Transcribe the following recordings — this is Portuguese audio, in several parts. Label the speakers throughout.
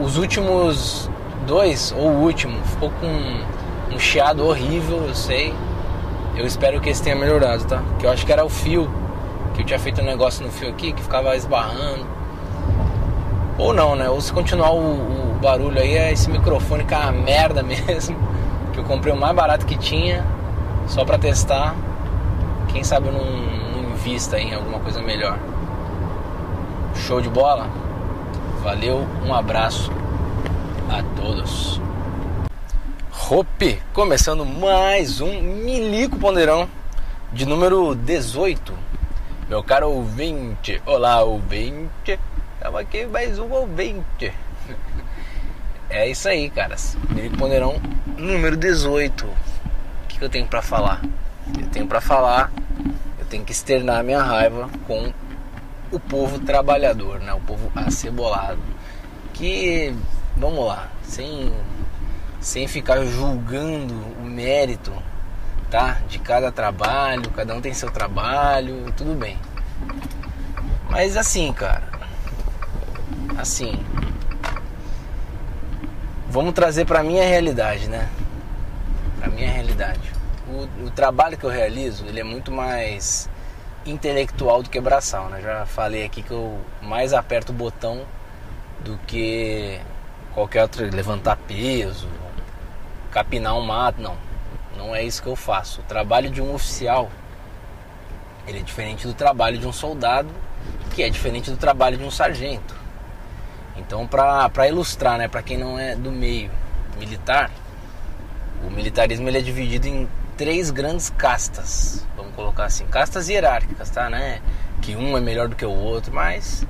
Speaker 1: os últimos dois, ou o último, ficou com um chiado horrível, eu sei. Eu espero que esse tenha melhorado, tá? Que eu acho que era o fio, que eu tinha feito um negócio no fio aqui que ficava esbarrando. Ou não, né? Ou se continuar o, o barulho aí, é esse microfone que é uma merda mesmo. Que eu comprei o mais barato que tinha, só pra testar. Quem sabe eu não, não invista em alguma coisa melhor. Show de bola? Valeu, um abraço a todos. Hope, começando mais um Milico Ponderão de número 18. Meu caro ouvinte, olá ouvinte, estamos aqui mais um ouvinte. É isso aí, caras. Milico Ponderão número 18. O que, que eu tenho para falar? Eu tenho para falar, eu tenho que externar minha raiva com o povo trabalhador, né? O povo acebolado. Que, vamos lá, sem, sem ficar julgando o mérito, tá? De cada trabalho, cada um tem seu trabalho, tudo bem. Mas assim, cara, assim, vamos trazer para minha realidade, né? Para minha realidade. O, o trabalho que eu realizo, ele é muito mais intelectual do que braçal, né? Já falei aqui que eu mais aperto o botão do que qualquer outro, levantar peso, capinar um mato, não. Não é isso que eu faço. O trabalho de um oficial, ele é diferente do trabalho de um soldado, que é diferente do trabalho de um sargento. Então, para ilustrar, né, para quem não é do meio militar, o militarismo ele é dividido em três grandes castas, colocar assim, castas hierárquicas, tá, né? Que um é melhor do que o outro, mas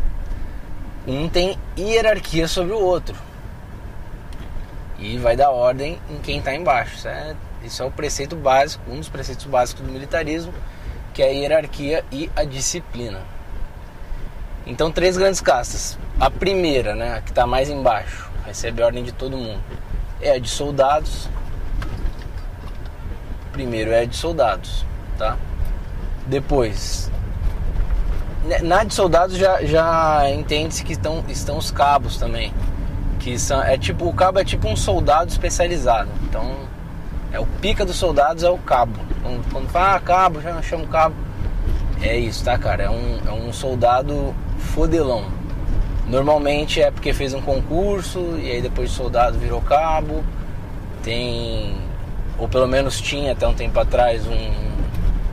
Speaker 1: um tem hierarquia sobre o outro. E vai dar ordem em quem está embaixo. Isso é, isso é o preceito básico, um dos preceitos básicos do militarismo, que é a hierarquia e a disciplina. Então, três grandes castas. A primeira, né, a que está mais embaixo, recebe a ordem de todo mundo, é a de soldados, primeiro é de soldados, tá? Depois, né, na de soldados já, já entende-se que estão, estão os cabos também. Que são, é tipo, o cabo é tipo um soldado especializado. Então, é o pica dos soldados é o cabo. Quando, quando fala ah, cabo, já chama cabo. É isso, tá, cara? É um, é um soldado fodelão. Normalmente é porque fez um concurso e aí depois de soldado virou cabo. Tem ou pelo menos tinha até um tempo atrás um,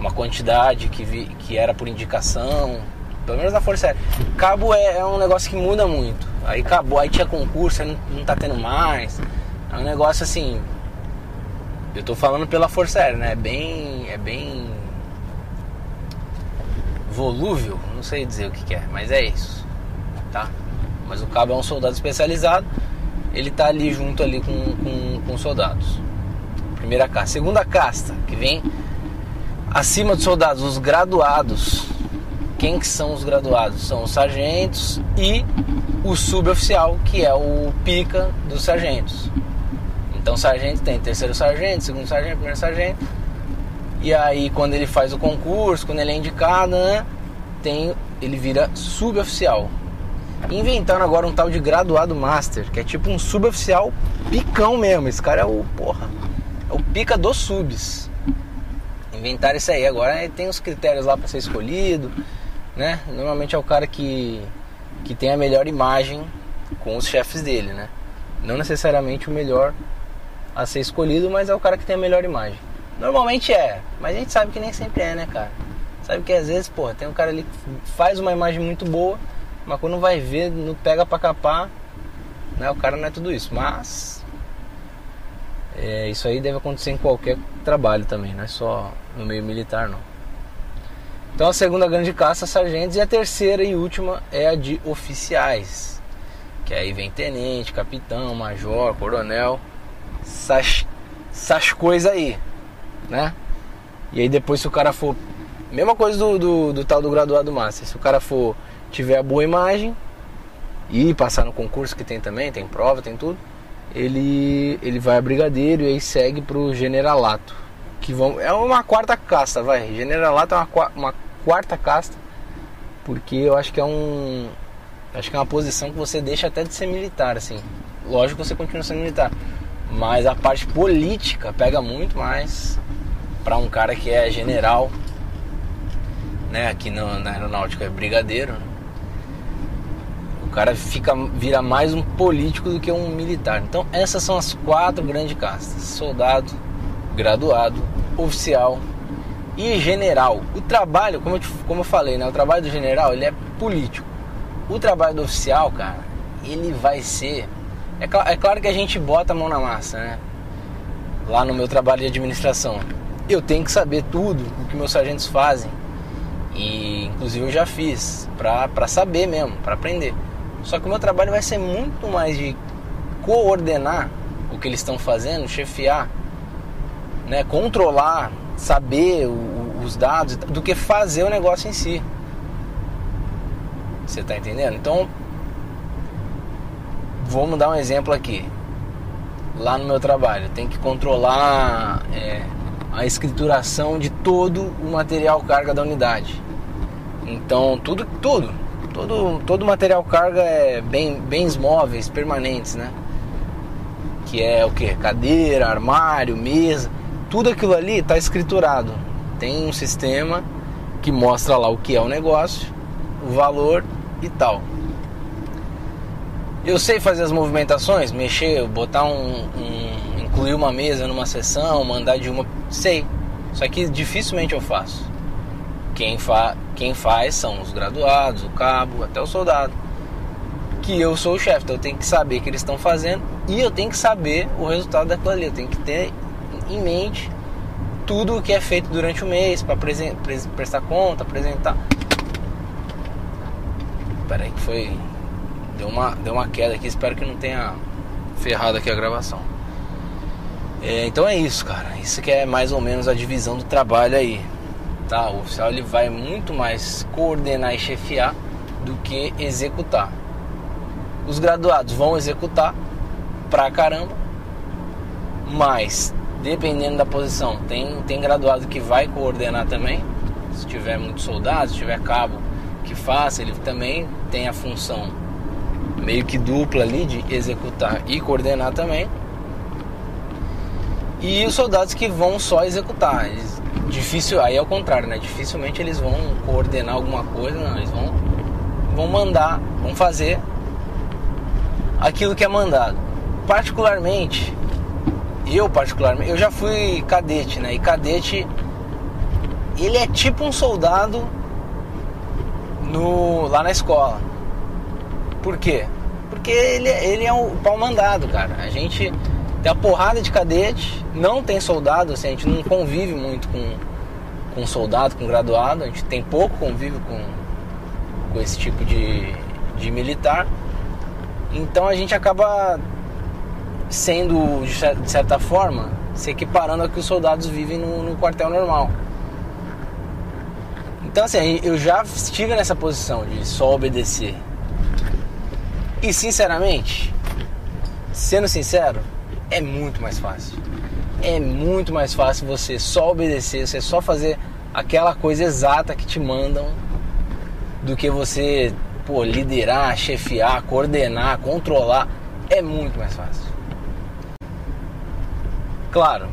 Speaker 1: uma quantidade que, vi, que era por indicação, pelo menos na Força Aérea. Cabo é, é, um negócio que muda muito. Aí acabou, aí tinha concurso, aí não, não tá tendo mais. É um negócio assim. Eu tô falando pela Força Aérea, né? É bem. É bem. volúvel, não sei dizer o que, que é, mas é isso. Tá? Mas o cabo é um soldado especializado, ele tá ali junto ali com, com, soldados. Primeira casta. Segunda casta, que vem acima dos soldados, os graduados. Quem que são os graduados? São os sargentos e o suboficial, que é o pica dos sargentos. Então, sargento tem terceiro sargento, segundo sargento, primeiro sargento. E aí, quando ele faz o concurso, quando ele é indicado, né, tem, ele vira suboficial. Inventaram agora um tal de graduado master, que é tipo um suboficial picão mesmo. Esse cara é o porra é o pica dos subs. Inventaram isso aí. Agora tem os critérios lá para ser escolhido, né? Normalmente é o cara que, que tem a melhor imagem com os chefes dele, né? Não necessariamente o melhor a ser escolhido, mas é o cara que tem a melhor imagem. Normalmente é, mas a gente sabe que nem sempre é, né, cara? Sabe que às vezes, porra, tem um cara ali que faz uma imagem muito boa, mas quando vai ver, não pega pra capar, né? O cara não é tudo isso. Mas é, isso aí deve acontecer em qualquer trabalho também, não é só no meio militar não. Então a segunda grande caça sargentos e a terceira e última é a de oficiais, que aí vem tenente, capitão, major, coronel, essas, essas coisas aí, né? E aí depois se o cara for, mesma coisa do, do, do tal do graduado master, se o cara for tiver a boa imagem e passar no concurso que tem também, tem prova, tem tudo ele, ele vai a brigadeiro e aí segue pro generalato. Que vão, é uma quarta casta, vai. Generalato é uma, uma quarta casta, porque eu acho que é um. Acho que é uma posição que você deixa até de ser militar, assim. lógico que você continua sendo militar. Mas a parte política pega muito mais para um cara que é general, né? Aqui na, na aeronáutica é brigadeiro. Né? Cara fica, vira mais um político do que um militar. Então essas são as quatro grandes castas: soldado, graduado, oficial e general. O trabalho, como eu, te, como eu falei, né? O trabalho do general ele é político. O trabalho do oficial, cara, ele vai ser. É, cl é claro que a gente bota a mão na massa, né? Lá no meu trabalho de administração. Eu tenho que saber tudo o que meus sargentos fazem. E inclusive eu já fiz, pra, pra saber mesmo, pra aprender. Só que o meu trabalho vai ser muito mais de coordenar o que eles estão fazendo, chefiar, né, controlar, saber o, os dados, do que fazer o negócio em si. Você está entendendo? Então, vamos dar um exemplo aqui. Lá no meu trabalho, tem que controlar é, a escrituração de todo o material carga da unidade. Então, tudo, tudo, todo, todo material carga é bem, bens móveis, permanentes, né? Que é o que? Cadeira, armário, mesa, tudo aquilo ali está escriturado. Tem um sistema que mostra lá o que é o negócio, o valor e tal. Eu sei fazer as movimentações, mexer, botar um, um incluir uma mesa numa sessão, mandar de uma, sei. Só que dificilmente eu faço. Quem, fa quem faz são os graduados, o cabo, até o soldado. Que eu sou o chefe, então eu tenho que saber o que eles estão fazendo e eu tenho que saber o resultado daquilo ali. Eu tenho que ter em mente tudo o que é feito durante o mês para prestar conta, apresentar. Peraí que foi. Deu uma, deu uma queda aqui, espero que não tenha ferrado aqui a gravação. É, então é isso, cara. Isso que é mais ou menos a divisão do trabalho aí. Tá? O oficial ele vai muito mais coordenar e chefiar do que executar. Os graduados vão executar pra caramba, mas dependendo da posição, tem, tem graduado que vai coordenar também. Se tiver muito soldado, se tiver cabo que faça, ele também tem a função meio que dupla ali de executar e coordenar também. E os soldados que vão só executar, eles, difícil, aí é o contrário, né? Dificilmente eles vão coordenar alguma coisa, não, eles vão vão mandar, vão fazer aquilo que é mandado. Particularmente, eu particularmente, eu já fui cadete, né? E cadete ele é tipo um soldado no lá na escola. Por quê? Porque ele, ele é um pau mandado, cara. A gente tem a porrada de cadete, não tem soldado, assim, a gente não convive muito com, com soldado, com graduado, a gente tem pouco convívio com, com esse tipo de, de militar. Então a gente acaba sendo, de certa forma, se equiparando ao que os soldados vivem no, no quartel normal. Então, assim, eu já estive nessa posição de só obedecer. E, sinceramente, sendo sincero, é muito mais fácil. É muito mais fácil você só obedecer, você só fazer aquela coisa exata que te mandam do que você pô, liderar, chefiar, coordenar, controlar. É muito mais fácil. Claro,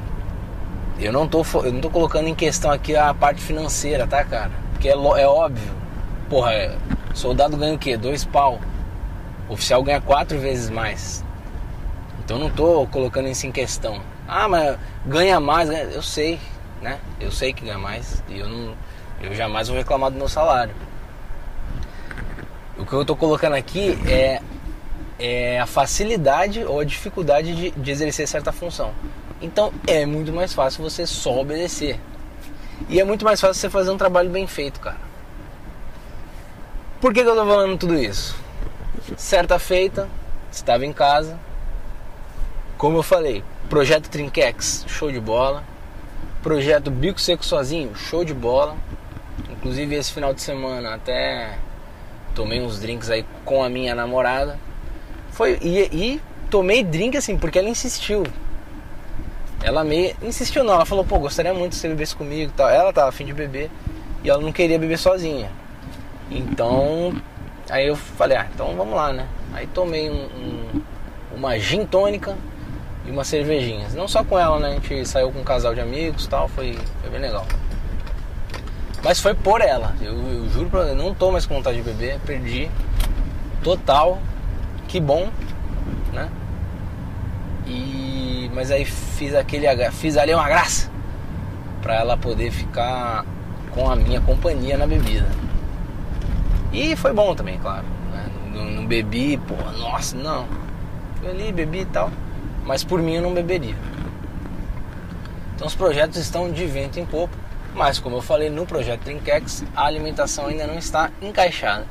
Speaker 1: eu não tô, eu não tô colocando em questão aqui a parte financeira, tá, cara? Porque é, é óbvio. Porra, é, soldado ganha o quê? Dois pau. Oficial ganha quatro vezes mais. Então não tô colocando isso em questão. Ah, mas ganha mais, eu sei, né? Eu sei que ganha mais e eu não eu jamais vou reclamar do meu salário. O que eu tô colocando aqui é, é a facilidade ou a dificuldade de, de exercer certa função. Então é muito mais fácil você só obedecer. E é muito mais fácil você fazer um trabalho bem feito, cara. Por que, que eu tô falando tudo isso? Certa feita, estava em casa. Como eu falei, projeto Trinquex, show de bola. Projeto Bico Seco Sozinho, show de bola. Inclusive esse final de semana até tomei uns drinks aí com a minha namorada. Foi e, e tomei drink assim porque ela insistiu. Ela me insistiu não, ela falou, pô, gostaria muito que você bebesse comigo e tal. Ela tava afim de beber e ela não queria beber sozinha. Então, aí eu falei, ah, então vamos lá, né? Aí tomei um, um, uma gin tônica e umas cervejinhas. Não só com ela, né? A gente saiu com um casal de amigos tal, foi, foi bem legal. Mas foi por ela. Eu, eu juro pra você, não tô mais com vontade de beber, perdi. Total. Que bom, né? E mas aí fiz aquele fiz ali uma graça para ela poder ficar com a minha companhia na bebida. E foi bom também, claro. Né? Não, não, bebi, pô, nossa, não. Fui ali, bebi e tal. Mas por mim eu não beberia. Então os projetos estão de vento em popa. Mas como eu falei no projeto Trinkex, a alimentação ainda não está encaixada.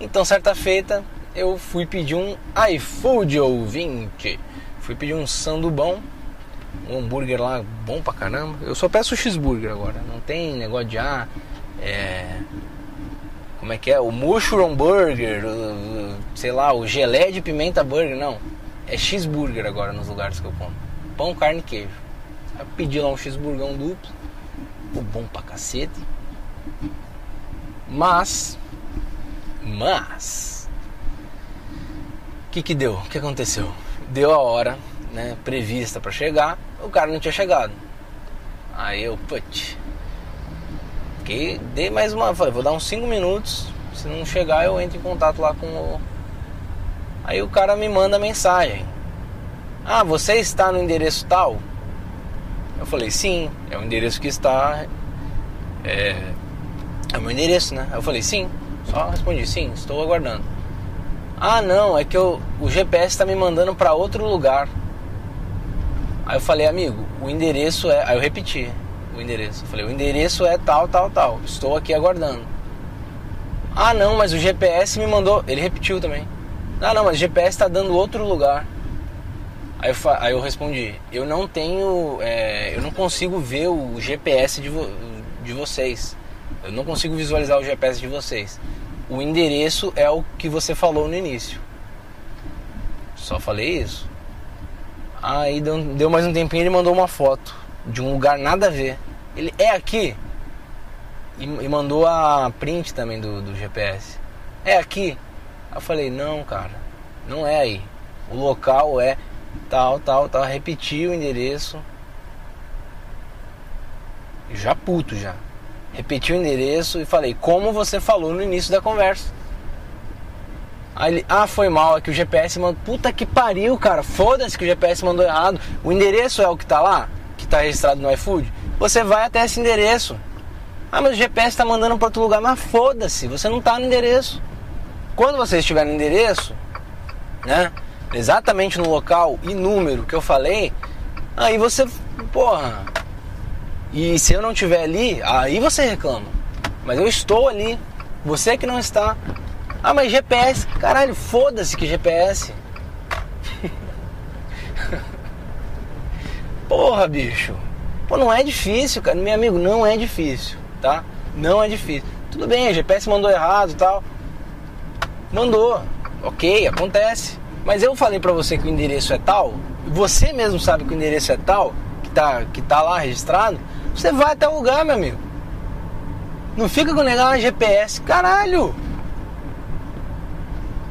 Speaker 1: Então certa feita eu fui pedir um iFood ouvinte. Fui pedir um sandubão, um hambúrguer lá bom pra caramba. Eu só peço cheeseburger agora, não tem negócio de ah, é, como é que é? O mushroom burger, sei lá, o gelé de pimenta burger, não. É cheeseburger agora nos lugares que eu como. Pão, carne e queijo. Eu pedi lá um cheeseburgão duplo. Ficou bom pra cacete. Mas. Mas. O que que deu? O que aconteceu? Deu a hora, né, prevista para chegar, o cara não tinha chegado. Aí eu, putz. Fiquei, dei mais uma, falei, vou dar uns 5 minutos, se não chegar eu entro em contato lá com o Aí o cara me manda mensagem: "Ah, você está no endereço tal?" Eu falei: "Sim, é o endereço que está é, é o meu endereço, né?" Eu falei: "Sim." Só respondi: "Sim, estou aguardando." Ah, não, é que eu, o GPS está me mandando para outro lugar. Aí eu falei, amigo, o endereço é. Aí eu repeti o endereço. Eu falei, o endereço é tal, tal, tal. Estou aqui aguardando. Ah, não, mas o GPS me mandou. Ele repetiu também. Ah, não, mas o GPS está dando outro lugar. Aí eu, aí eu respondi, eu não tenho. É, eu não consigo ver o GPS de, vo, de vocês. Eu não consigo visualizar o GPS de vocês o endereço é o que você falou no início. Só falei isso. Aí deu, mais um tempinho ele mandou uma foto de um lugar nada a ver. Ele é aqui. E, e mandou a print também do, do GPS. É aqui. Aí eu falei, não, cara, não é aí. O local é tal, tal, tal. Repeti o endereço. Já puto já repeti o endereço e falei, como você falou no início da conversa. Aí ele, ah, foi mal, é que o GPS mandou. Puta que pariu, cara. Foda-se que o GPS mandou errado. O endereço é o que tá lá, que tá registrado no iFood. Você vai até esse endereço. Ah, mas o GPS tá mandando para outro lugar. Mas foda-se, você não tá no endereço. Quando você estiver no endereço, né? Exatamente no local e número que eu falei, aí você, porra, e se eu não estiver ali, aí você reclama. Mas eu estou ali. Você que não está. Ah, mas GPS. Caralho, foda-se que GPS. Porra, bicho. Pô, não é difícil, cara. Meu amigo, não é difícil, tá? Não é difícil. Tudo bem, a GPS mandou errado e tal. Mandou. Ok, acontece. Mas eu falei pra você que o endereço é tal. Você mesmo sabe que o endereço é tal, que tá, que tá lá registrado. Você vai até o lugar, meu amigo. Não fica com negar uma GPS. Caralho!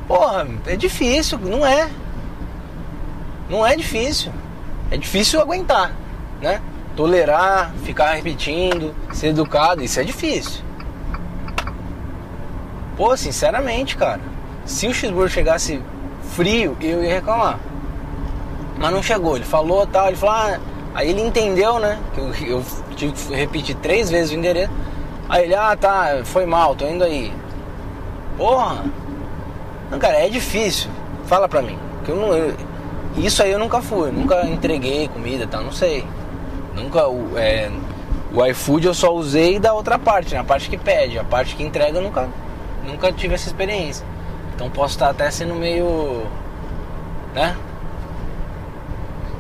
Speaker 1: Porra, é difícil, não é? Não é difícil. É difícil aguentar, né? Tolerar, ficar repetindo, ser educado, isso é difícil. Pô, sinceramente, cara, se o cheeseburger chegasse frio, eu ia reclamar. Mas não chegou, ele falou tal, ele falou, ah, Aí ele entendeu, né? Que eu, eu tive que repetir três vezes o endereço. Aí ele, ah tá, foi mal, tô indo aí. Porra! Não, cara, é difícil. Fala pra mim. Que eu não, eu, isso aí eu nunca fui, nunca entreguei comida e tal, não sei. Nunca. O, é, o iFood eu só usei da outra parte, né? A parte que pede, a parte que entrega eu nunca, nunca tive essa experiência. Então posso estar até sendo meio. né?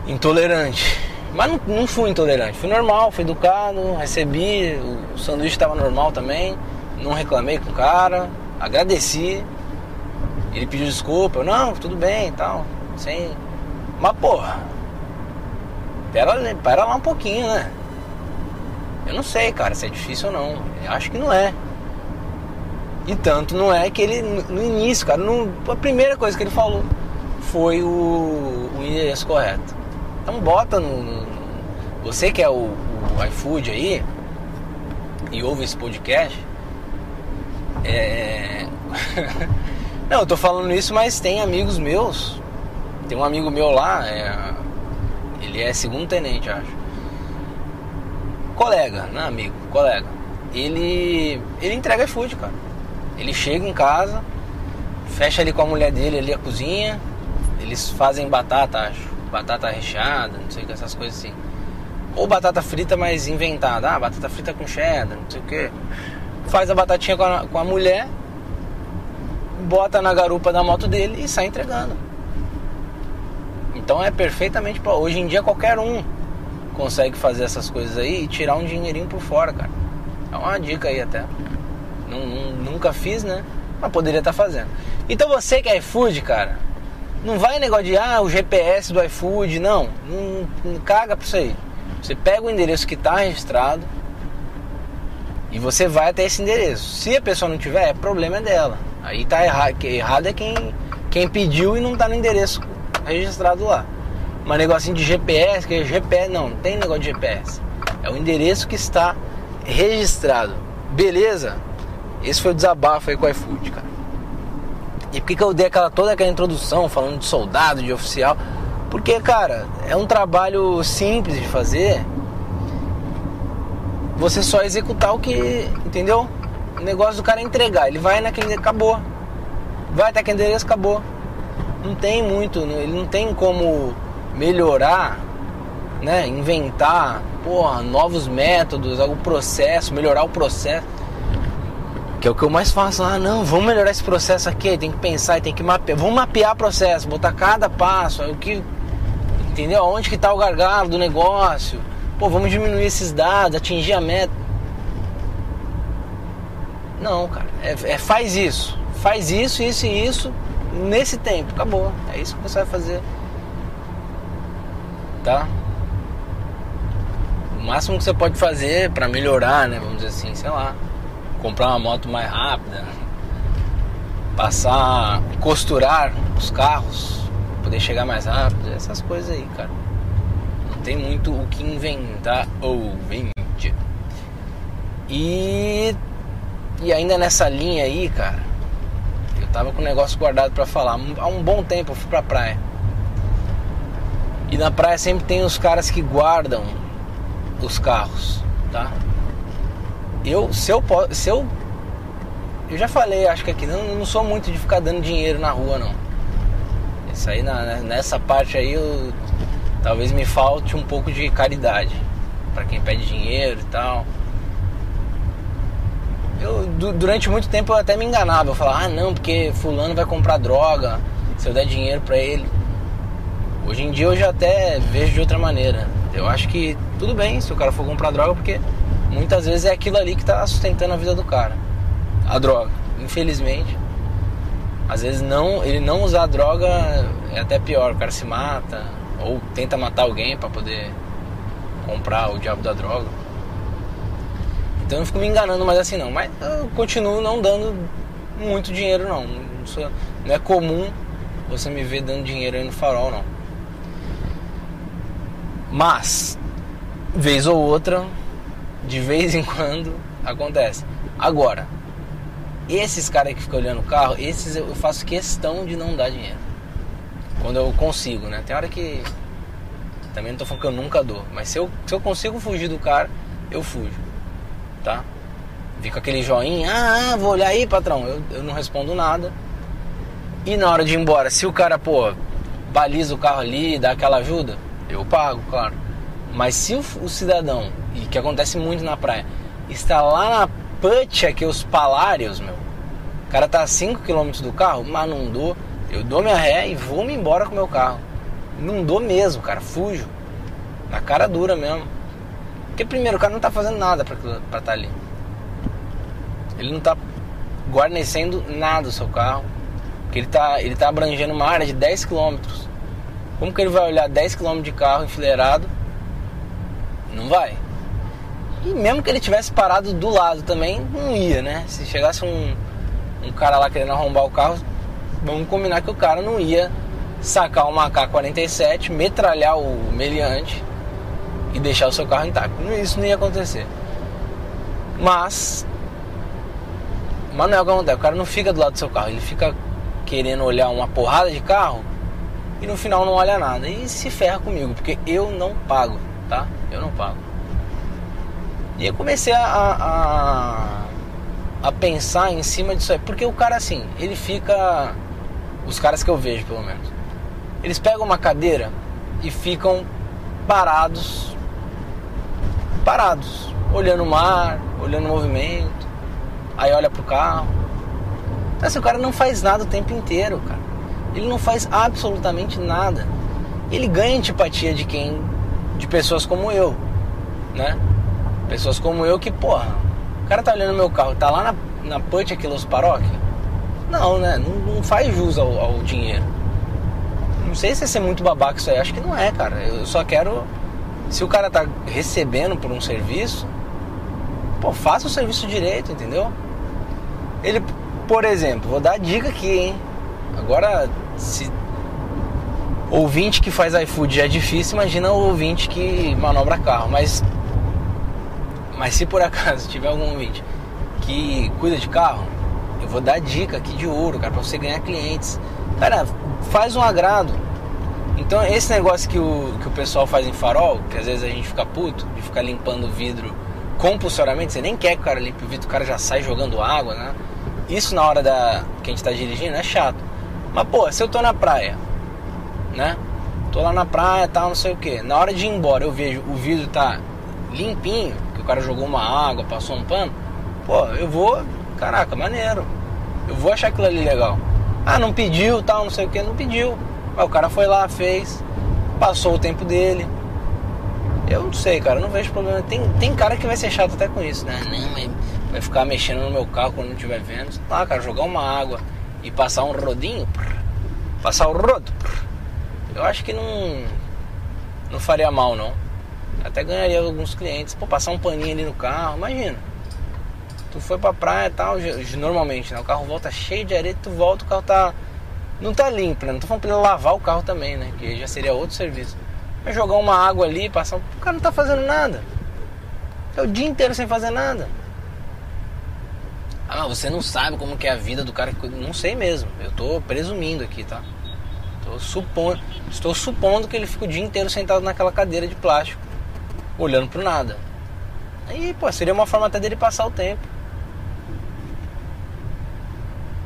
Speaker 1: Intolerante. Mas não, não fui intolerante, fui normal, fui educado, recebi, o sanduíche estava normal também, não reclamei com o cara, agradeci. Ele pediu desculpa, eu, não, tudo bem e tal, sem. Mas porra, pera, pera lá um pouquinho, né? Eu não sei, cara, se é difícil ou não. Eu acho que não é. E tanto não é que ele, no início, cara, a primeira coisa que ele falou foi o, o endereço correto. Então bota no, no você que é o, o iFood aí e ouve esse podcast, é... Não, eu tô falando isso, mas tem amigos meus. Tem um amigo meu lá, é... ele é segundo tenente, acho. Colega, não é amigo, colega. Ele ele entrega iFood, cara. Ele chega em casa, fecha ali com a mulher dele ali a cozinha, eles fazem batata, acho. Batata recheada, não sei o que, essas coisas assim. Ou batata frita, mas inventada. Ah, batata frita com cheddar, não sei o que. Faz a batatinha com a, com a mulher, bota na garupa da moto dele e sai entregando. Então é perfeitamente hoje em dia qualquer um consegue fazer essas coisas aí e tirar um dinheirinho por fora, cara. É uma dica aí até. Não, não, nunca fiz, né? Mas poderia estar tá fazendo. Então você que é iFood, cara, não vai negócio de ah, o GPS do iFood, não. Não, não caga pra isso aí. Você pega o endereço que está registrado e você vai até esse endereço. Se a pessoa não tiver, é problema dela. Aí tá errado. Errado é quem, quem pediu e não tá no endereço registrado lá. Mas negocinho de GPS, que é GPS, não, não tem negócio de GPS. É o endereço que está registrado. Beleza? Esse foi o desabafo aí com o iFood, cara. E por que, que eu dei aquela, toda aquela introdução falando de soldado, de oficial? Porque, cara, é um trabalho simples de fazer. Você só executar o que, entendeu? O negócio do cara é entregar. Ele vai naquele acabou. Vai até aquele endereço, acabou. Não tem muito, ele não tem como melhorar, né? Inventar, porra, novos métodos, algum processo, melhorar o processo. Que é o que eu mais faço. Ah, não, vamos melhorar esse processo aqui. Tem que pensar, tem que mapear. Vamos mapear o processo, botar cada passo. O que, entendeu? Onde que está o gargalo do negócio? Pô, vamos diminuir esses dados, atingir a meta. Não, cara. É, é faz isso. Faz isso, isso e isso nesse tempo. Acabou. É isso que você vai fazer. Tá? O máximo que você pode fazer para melhorar, né? Vamos dizer assim, sei lá comprar uma moto mais rápida, passar, costurar os carros, poder chegar mais rápido, essas coisas aí, cara. Não tem muito o que inventar ou vende. E e ainda nessa linha aí, cara, eu tava com um negócio guardado para falar. Há um bom tempo eu fui pra praia. E na praia sempre tem os caras que guardam os carros, tá? Eu, se eu, se eu, eu já falei, acho que aqui não, não sou muito de ficar dando dinheiro na rua não. Isso aí na, nessa parte aí eu, talvez me falte um pouco de caridade para quem pede dinheiro e tal. Eu durante muito tempo eu até me enganava, eu falava, ah não, porque fulano vai comprar droga, se eu der dinheiro para ele. Hoje em dia eu já até vejo de outra maneira. Eu acho que tudo bem se o cara for comprar droga, porque muitas vezes é aquilo ali que está sustentando a vida do cara. A droga. Infelizmente. Às vezes não, ele não usar a droga é até pior, o cara se mata ou tenta matar alguém para poder comprar o diabo da droga. Então eu fico me enganando mais assim não, mas eu continuo não dando muito dinheiro não. Não, não é comum você me ver dando dinheiro aí no farol não. Mas, vez ou outra, de vez em quando acontece. Agora, esses caras que ficam olhando o carro, esses eu faço questão de não dar dinheiro. Quando eu consigo, né? Tem hora que. Também não tô falando que eu nunca dou. Mas se eu, se eu consigo fugir do cara, eu fujo. Tá? Fica aquele joinha, ah, vou olhar aí, patrão. Eu, eu não respondo nada. E na hora de ir embora, se o cara, pô, baliza o carro ali, dá aquela ajuda, eu pago, claro. Mas se o, o cidadão e que acontece muito na praia, está lá na Putia, que os palários, meu. O cara tá a 5 km do carro, mas não dou. Eu dou minha ré e vou me embora com meu carro. Não dou mesmo, cara, fujo. Na cara dura mesmo. Porque primeiro, o cara não tá fazendo nada pra estar tá ali. Ele não tá guarnecendo nada o seu carro. Porque ele tá, ele tá abrangendo uma área de 10 km. Como que ele vai olhar 10 km de carro enfileirado? Não vai. E mesmo que ele tivesse parado do lado também, não ia, né? Se chegasse um, um cara lá querendo arrombar o carro, vamos combinar que o cara não ia sacar uma AK-47, metralhar o meliante e deixar o seu carro intacto. Isso não ia acontecer. Mas, mas não é o que acontece. O cara não fica do lado do seu carro, ele fica querendo olhar uma porrada de carro e no final não olha nada. E se ferra comigo, porque eu não pago, tá? Eu não pago. E eu comecei a, a, a pensar em cima disso aí. Porque o cara, assim, ele fica. Os caras que eu vejo, pelo menos. Eles pegam uma cadeira e ficam parados. Parados. Olhando o mar, olhando o movimento. Aí olha pro carro. Assim, o cara não faz nada o tempo inteiro, cara. Ele não faz absolutamente nada. Ele ganha antipatia de quem. de pessoas como eu, né? Pessoas como eu que, porra, o cara tá olhando meu carro, tá lá na, na Punch Aquilos Paróquia? Não, né? Não, não faz jus ao, ao, dinheiro. Não sei se é ser muito babaca isso aí, acho que não é, cara. Eu só quero. Se o cara tá recebendo por um serviço, pô, faça o serviço direito, entendeu? Ele, por exemplo, vou dar a dica aqui, hein? Agora, se ouvinte que faz iFood já é difícil, imagina o ouvinte que manobra carro. Mas mas se por acaso tiver algum ouvinte que cuida de carro, eu vou dar dica aqui de ouro, cara, pra você ganhar clientes. Cara, faz um agrado. Então esse negócio que o, que o pessoal faz em farol, que às vezes a gente fica puto de ficar limpando o vidro compulsoriamente, você nem quer que o cara limpe o vidro, o cara já sai jogando água, né? Isso na hora da que a gente tá dirigindo é chato. Mas pô, se eu tô na praia, né? Tô lá na praia, tal, não sei o que. Na hora de ir embora, eu vejo o vidro tá limpinho, cara jogou uma água, passou um pano, pô, eu vou, caraca, maneiro. Eu vou achar aquilo ali legal. Ah, não pediu, tal, não sei o que, não pediu. Mas o cara foi lá, fez, passou o tempo dele. Eu não sei, cara, não vejo problema. Tem, tem cara que vai ser chato até com isso, né? Não, vai ficar mexendo no meu carro quando não estiver vendo. Tá, cara, jogar uma água e passar um rodinho, passar o rodo, eu acho que não, não faria mal, não. Até ganharia alguns clientes. Pô, passar um paninho ali no carro, imagina. Tu foi pra praia e tal, normalmente, né? O carro volta cheio de areia, tu volta, o carro tá. Não tá limpo, né? Não tô falando pra ele lavar o carro também, né? Que já seria outro serviço. Mas jogar uma água ali, passar. O cara não tá fazendo nada. É o dia inteiro sem fazer nada. Ah, você não sabe como que é a vida do cara que. Não sei mesmo. Eu tô presumindo aqui, tá? Tô supondo, estou supondo que ele fica o dia inteiro sentado naquela cadeira de plástico olhando pro nada. Aí, pô, seria uma forma até dele passar o tempo.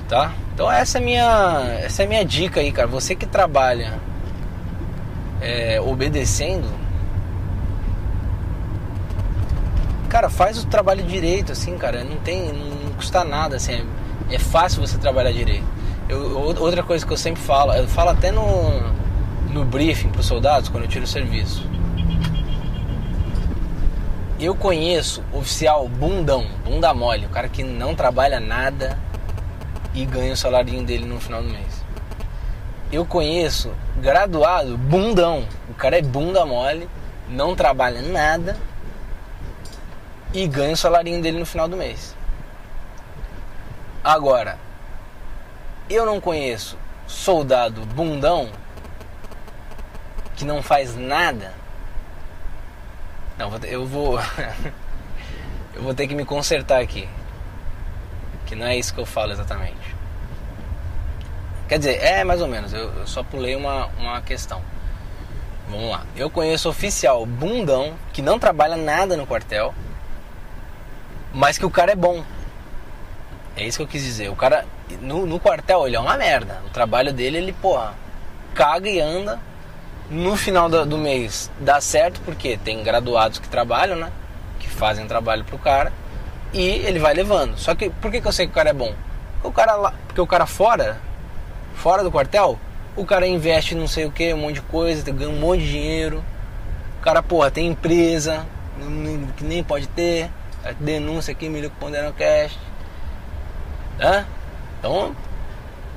Speaker 1: Tá? Então essa é minha, essa é minha dica aí, cara. Você que trabalha é, obedecendo, cara, faz o trabalho direito, assim, cara. Não tem, não custa nada, assim. É, é fácil você trabalhar direito. Eu, outra coisa que eu sempre falo, eu falo até no, no briefing para os soldados quando eu tiro o serviço eu conheço oficial bundão, bunda mole, o cara que não trabalha nada e ganha o salário dele no final do mês. Eu conheço graduado bundão, o cara é bunda mole, não trabalha nada e ganha o salário dele no final do mês. Agora, eu não conheço soldado bundão que não faz nada não, eu vou. eu vou ter que me consertar aqui. Que não é isso que eu falo exatamente. Quer dizer, é mais ou menos. Eu, eu só pulei uma, uma questão. Vamos lá. Eu conheço oficial bundão que não trabalha nada no quartel, mas que o cara é bom. É isso que eu quis dizer. O cara no, no quartel ele é uma merda. O trabalho dele ele porra caga e anda no final do, mês dá certo porque tem graduados que trabalham, né? Que fazem trabalho pro cara e ele vai levando. Só que por que, que eu sei que o cara é bom? Porque o cara lá, porque o cara fora, fora do quartel, o cara investe não sei o que, um monte de coisa, ganha um monte de dinheiro. O cara, porra, tem empresa que nem pode ter, denúncia aqui, me liga o Cast. Hã? Então,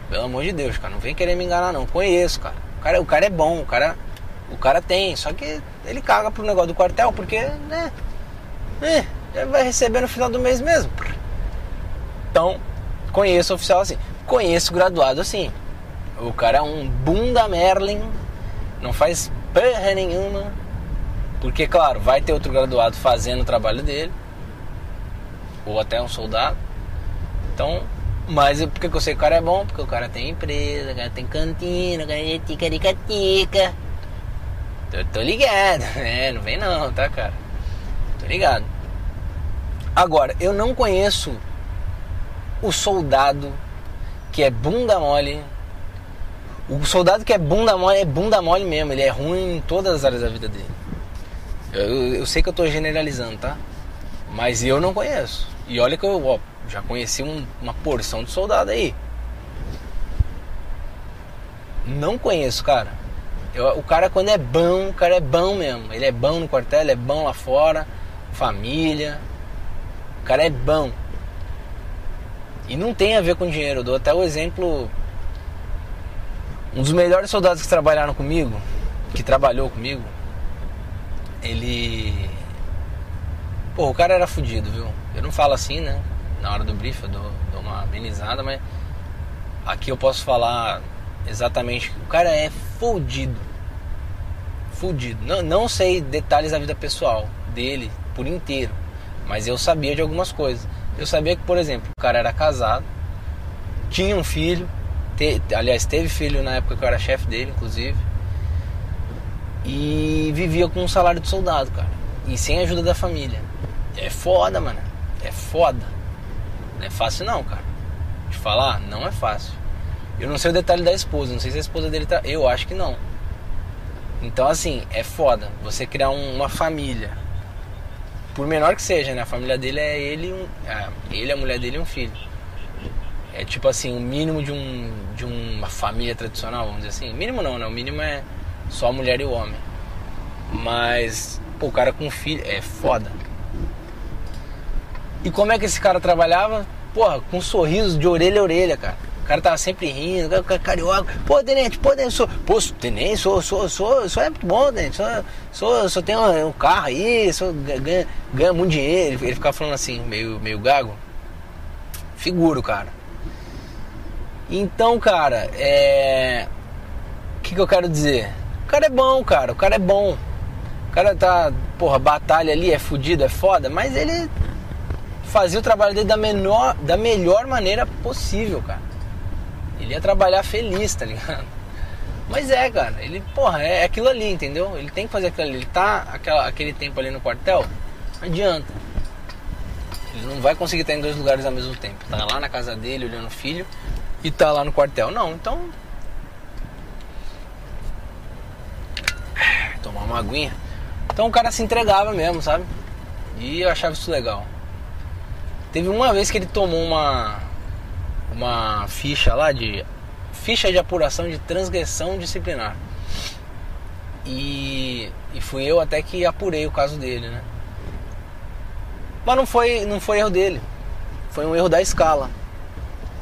Speaker 1: pelo amor de Deus, cara, não vem querer me enganar não. Conheço, cara. O cara, o cara é bom, o cara o cara tem, só que ele caga pro negócio do quartel porque, né? É, vai receber no final do mês mesmo. Então, conheço oficial assim. Conheço graduado assim. O cara é um bunda Merlin, não faz porra nenhuma. Porque, claro, vai ter outro graduado fazendo o trabalho dele, ou até um soldado. Então, mas por que eu sei que o cara é bom? Porque o cara tem empresa, o cara tem cantina, o cara é tica-tica-tica. Tô, tô ligado, é, não vem não, tá, cara? Tô ligado. Agora, eu não conheço o soldado que é bunda mole. O soldado que é bunda mole é bunda mole mesmo, ele é ruim em todas as áreas da vida dele. Eu, eu, eu sei que eu tô generalizando, tá? Mas eu não conheço. E olha que eu ó, já conheci um, uma porção de soldado aí. Não conheço, cara. Eu, o cara quando é bom, o cara é bom mesmo. Ele é bom no quartel, ele é bom lá fora, família. O cara é bom. E não tem a ver com dinheiro. Eu dou até o exemplo. Um dos melhores soldados que trabalharam comigo, que trabalhou comigo, ele. Pô, o cara era fudido, viu? Eu não falo assim, né? Na hora do brief eu dou, dou uma amenizada, mas aqui eu posso falar exatamente. O cara é fudido. Fudido. Não, não sei detalhes da vida pessoal dele por inteiro, mas eu sabia de algumas coisas. Eu sabia que, por exemplo, o cara era casado, tinha um filho, te, aliás, teve filho na época que eu era chefe dele, inclusive, e vivia com um salário de soldado, cara, e sem ajuda da família. É foda, mano, é foda. Não é fácil, não, cara. De falar, não é fácil. Eu não sei o detalhe da esposa, não sei se a esposa dele tá. Eu acho que não. Então, assim, é foda você criar um, uma família por menor que seja, né? A família dele é ele, um, é, ele, a mulher dele e um filho. É tipo assim, o mínimo de, um, de uma família tradicional, vamos dizer assim. Mínimo não, né? O mínimo é só a mulher e o homem. Mas, pô, o cara com filho é foda. E como é que esse cara trabalhava? Porra, com um sorriso de orelha a orelha, cara. O cara tava sempre rindo, cara carioca. Pô, tenente, pô, tenente, sou, pô, tenente, sou, sou, sou, sou é muito bom, tenente. Sou, sou, sou um, um carro aí, sou, ganha, ganha muito dinheiro. Ele ficava falando assim, meio, meio gago. Figuro, cara. Então, cara, é. O que, que eu quero dizer? O cara é bom, cara. O cara é bom. O cara tá, porra, batalha ali, é fudido, é foda, mas ele fazia o trabalho dele da, menor, da melhor maneira possível, cara. Ele ia trabalhar feliz, tá ligado? Mas é, cara, ele, porra, é aquilo ali, entendeu? Ele tem que fazer aquilo ali. Ele tá aquela, aquele tempo ali no quartel, não adianta. Ele não vai conseguir estar em dois lugares ao mesmo tempo. Tá lá na casa dele olhando o filho e tá lá no quartel. Não, então. Tomar uma aguinha. Então o cara se entregava mesmo, sabe? E eu achava isso legal. Teve uma vez que ele tomou uma uma ficha lá de ficha de apuração de transgressão disciplinar. E, e fui eu até que apurei o caso dele, né? Mas não foi, não foi erro dele. Foi um erro da escala.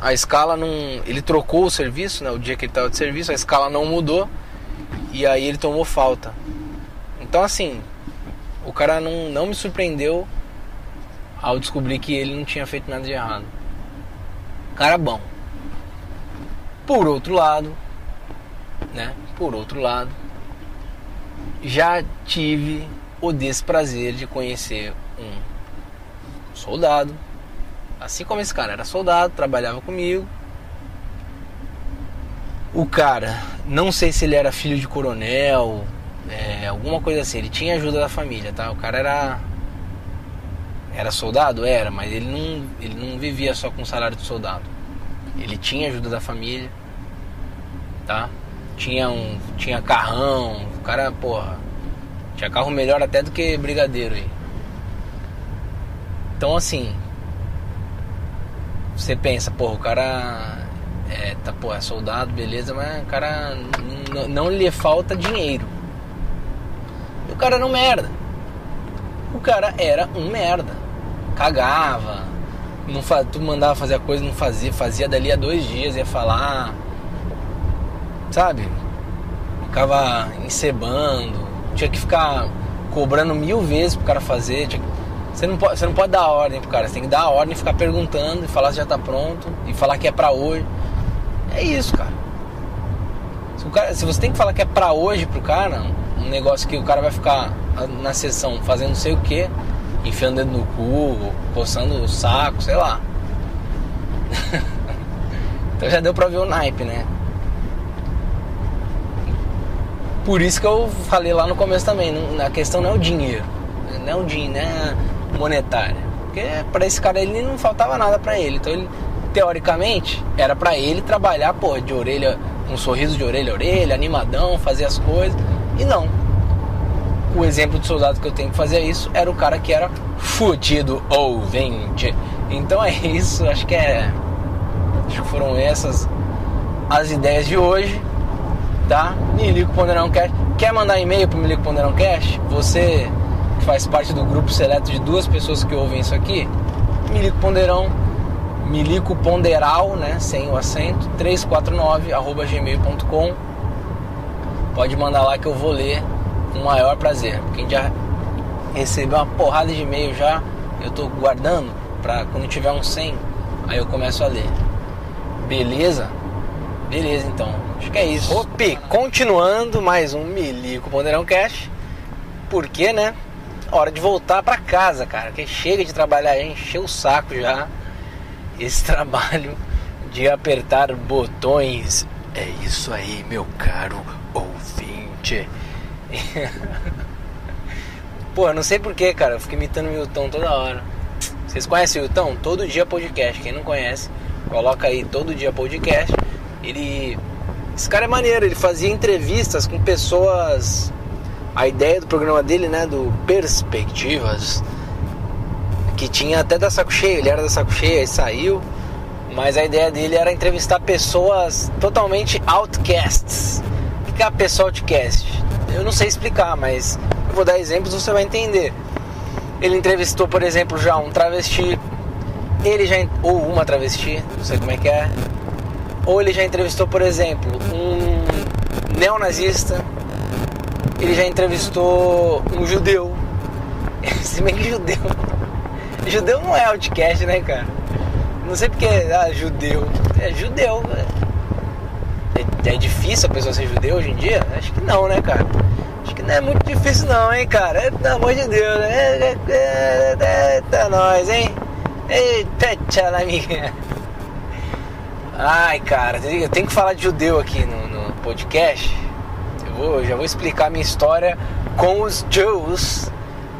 Speaker 1: A escala não. Ele trocou o serviço, né? O dia que ele estava de serviço, a escala não mudou. E aí ele tomou falta. Então assim, o cara não, não me surpreendeu ao descobrir que ele não tinha feito nada de errado cara bom. Por outro lado, né? Por outro lado, já tive o desprazer de conhecer um soldado, assim como esse cara era soldado, trabalhava comigo. O cara, não sei se ele era filho de coronel, é, alguma coisa assim, ele tinha ajuda da família, tá? O cara era era soldado? Era, mas ele não, ele não vivia só com salário de soldado. Ele tinha ajuda da família, tá? Tinha um, tinha carrão, o cara, porra, tinha carro melhor até do que brigadeiro aí. Então assim, você pensa, porra, o cara é, tá, porra, é soldado, beleza, mas o cara não lhe falta dinheiro. E o cara não merda. O cara era um merda cagava, não fa... tu mandava fazer a coisa, não fazia, fazia dali a dois dias, ia falar, sabe? Ficava encebando, tinha que ficar cobrando mil vezes pro cara fazer. Que... Você, não pode, você não pode dar ordem pro cara, você tem que dar ordem, ficar perguntando e falar se já tá pronto e falar que é pra hoje. É isso, cara. Se, cara, se, você tem que falar que é pra hoje pro cara, um negócio que o cara vai ficar na sessão fazendo não sei o que, enfiando dentro no cu, coçando o saco, sei lá. então já deu pra ver o naipe, né? Por isso que eu falei lá no começo também, a questão não é o dinheiro, não é o dinheiro, não é monetário. Porque para esse cara ele não faltava nada para ele. Então ele teoricamente era para ele trabalhar, pô, de orelha, um sorriso de orelha a orelha, animadão, fazer as coisas. E não. O exemplo de soldado que eu tenho que fazer isso era o cara que era fudido ou vende. Então é isso, acho que é acho que foram essas as ideias de hoje tá? Milico Ponderão Cash. Quer mandar e-mail pro Milico Ponderão Cash? Você que faz parte do grupo seleto de duas pessoas que ouvem isso aqui, Milico Ponderão, Milico Ponderal, né? Sem o acento, 349 arroba gmail.com. Pode mandar lá que eu vou ler com o maior prazer. Quem já recebeu uma porrada de e-mail já, eu tô guardando para quando tiver um 100, aí eu começo a ler. Beleza? Beleza então. Acho que é isso. Opi, continuando mais um Milico Ponderão Cash. Porque, né? Hora de voltar para casa, cara. Que chega de trabalhar, encheu o saco já. Esse trabalho de apertar botões. É isso aí, meu caro ouvinte. Pô, não sei porquê, cara. Eu fico imitando o Milton toda hora. Vocês conhecem o Milton? Todo dia podcast. Quem não conhece, coloca aí todo dia podcast. Ele esse cara é maneiro, ele fazia entrevistas com pessoas. A ideia do programa dele, né, do Perspectivas, que tinha até da saco cheio, ele era da saco cheio, e saiu. Mas a ideia dele era entrevistar pessoas totalmente outcasts. Que é a? Eu não sei explicar, mas eu vou dar exemplos você vai entender. Ele entrevistou, por exemplo, já um travesti, ele já ou uma travesti, não sei como é que é, ou ele já entrevistou, por exemplo, um neonazista, ele já entrevistou um judeu. Se bem que judeu. Judeu não é outcast, né, cara? Não sei porque, ah, judeu. É judeu. É, é difícil a pessoa ser judeu hoje em dia? Acho que não, né, cara? Acho que não é muito difícil não, hein, cara? É, pelo amor de Deus, né? Eita, nós, hein? Eita, tchau, amiga. Ai, cara, eu tenho que falar de judeu aqui no, no podcast. Eu, vou, eu já vou explicar minha história com os Jews.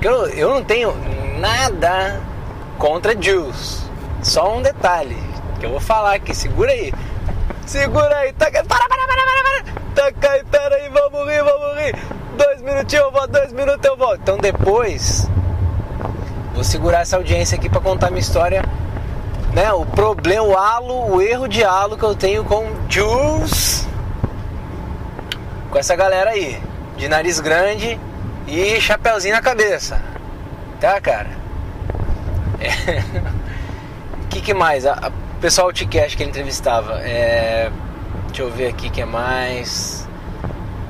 Speaker 1: Eu, eu não tenho nada contra Jews. Só um detalhe que eu vou falar aqui. Segura aí. Segura aí. Tá, para, para, para, para, para. Tá caindo, pera aí, vamos rir, vamos rir. Dois minutinhos eu volto, dois minutos eu volto. Então depois, vou segurar essa audiência aqui para contar minha história né, o problema, o halo, o erro de halo que eu tenho com Jules, com essa galera aí, de nariz grande e chapéuzinho na cabeça, tá, cara? É. que que mais? A, a pessoal Outcast que ele entrevistava, é... deixa eu ver aqui que é mais.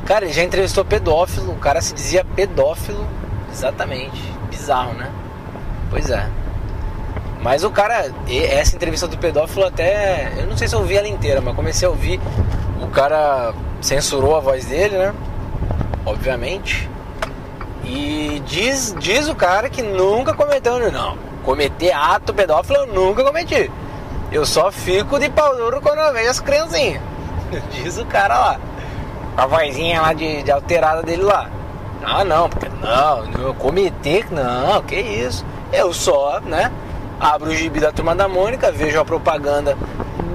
Speaker 1: Cara, ele já entrevistou pedófilo, o cara se dizia pedófilo, exatamente, bizarro, né? Pois é. Mas o cara, essa entrevista do pedófilo até. Eu não sei se eu ouvi ela inteira, mas comecei a ouvir. O cara censurou a voz dele, né? Obviamente. E diz, diz o cara que nunca cometeu. Não, cometer ato pedófilo eu nunca cometi. Eu só fico de pau duro quando eu vejo as criancinhas. Diz o cara lá. A vozinha lá de, de alterada dele lá. Ah não, porque não, eu cometer, não, que isso. Eu só, né? abro o gibi da Turma da Mônica, vejo a propaganda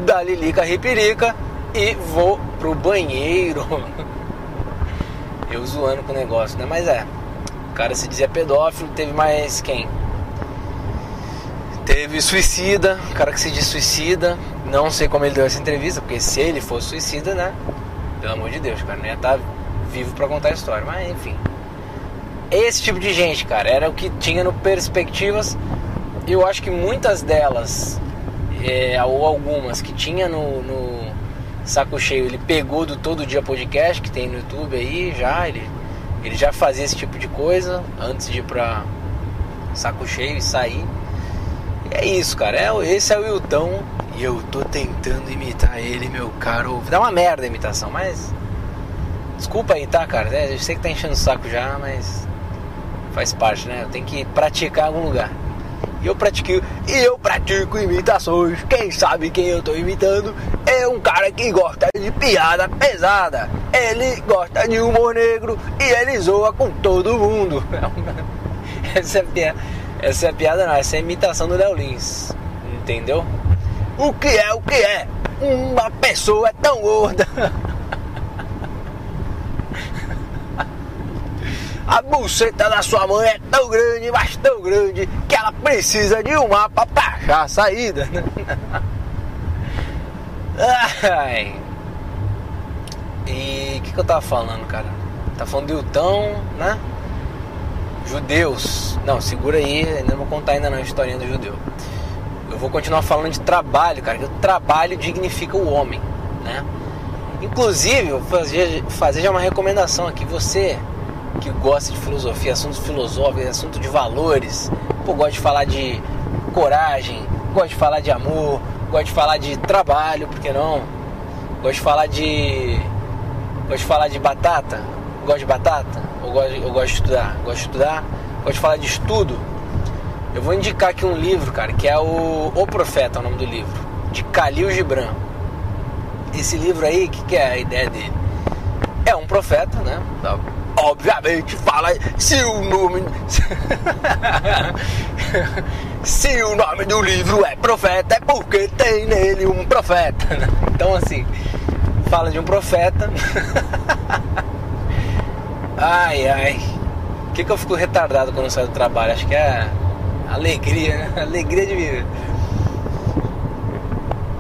Speaker 1: da Lilica Ripirica e vou pro banheiro. Eu zoando com o negócio, né? Mas é, o cara se dizia pedófilo, teve mais quem? Teve suicida, o cara que se diz suicida. Não sei como ele deu essa entrevista, porque se ele fosse suicida, né? Pelo amor de Deus, cara não ia estar tá vivo para contar a história. Mas enfim. Esse tipo de gente, cara, era o que tinha no Perspectivas eu acho que muitas delas, é, ou algumas que tinha no, no, Saco Cheio, ele pegou do Todo Dia Podcast, que tem no YouTube aí já, ele, ele já fazia esse tipo de coisa antes de ir pra Saco Cheio e sair. É isso, cara, é, esse é o Wilton e eu tô tentando imitar ele, meu caro. Dá uma merda a imitação, mas Desculpa aí, tá, cara? É, eu sei que tá enchendo o saco já, mas faz parte, né? Eu tenho que praticar em algum lugar. E eu pratico, e eu pratico imitações. Quem sabe quem eu tô imitando é um cara que gosta de piada pesada. Ele gosta de humor negro e ele zoa com todo mundo. Essa é a piada, essa é piada não, essa é imitação do Léo Lins. Entendeu? O que é, o que é? Uma pessoa é tão gorda. A buceta da sua mãe é tão grande, mas tão grande, que ela precisa de um mapa pra achar a saída. Ai. E o que, que eu tava falando, cara? Tá falando de Utão, né? Judeus. Não, segura aí, ainda não vou contar ainda não a historinha do judeu. Eu vou continuar falando de trabalho, cara, que o trabalho dignifica o homem, né? Inclusive, eu fazer, fazer já uma recomendação aqui. Você que gosta de filosofia, assuntos filosóficos, assunto de valores, pô, gosta de falar de coragem, gosta de falar de amor, gosta de falar de trabalho, por que não? Gosta de falar de. Gosta de falar de batata? Gosta de batata? Ou gosta, ou gosta de estudar? Gosta de estudar? Gosta de falar de estudo? Eu vou indicar aqui um livro, cara, que é o O Profeta, é o nome do livro, de Khalil Gibran. Esse livro aí, o que, que é a ideia dele? É um profeta, né? obviamente fala se o nome se o nome do livro é profeta é porque tem nele um profeta né? então assim fala de um profeta ai ai. O que, que eu fico retardado quando saio do trabalho? Acho que é alegria né? alegria de viver.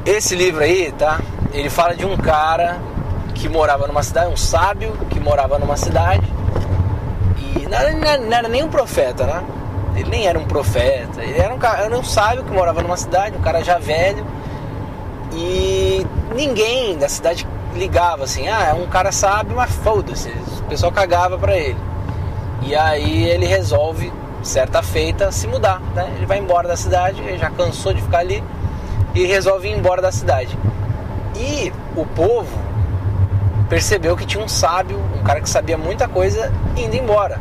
Speaker 1: Esse livro aí tá? Ele fala de um cara que morava numa cidade, um sábio que morava numa cidade e não era, não era nem um profeta, né? Ele nem era um profeta, ele era um, cara, era um sábio que morava numa cidade, um cara já velho e ninguém da cidade ligava assim, ah, é um cara sábio, mas foda-se, o pessoal cagava para ele. E aí ele resolve, certa feita, se mudar, né? Ele vai embora da cidade, ele já cansou de ficar ali e resolve ir embora da cidade. E o povo percebeu que tinha um sábio, um cara que sabia muita coisa, indo embora.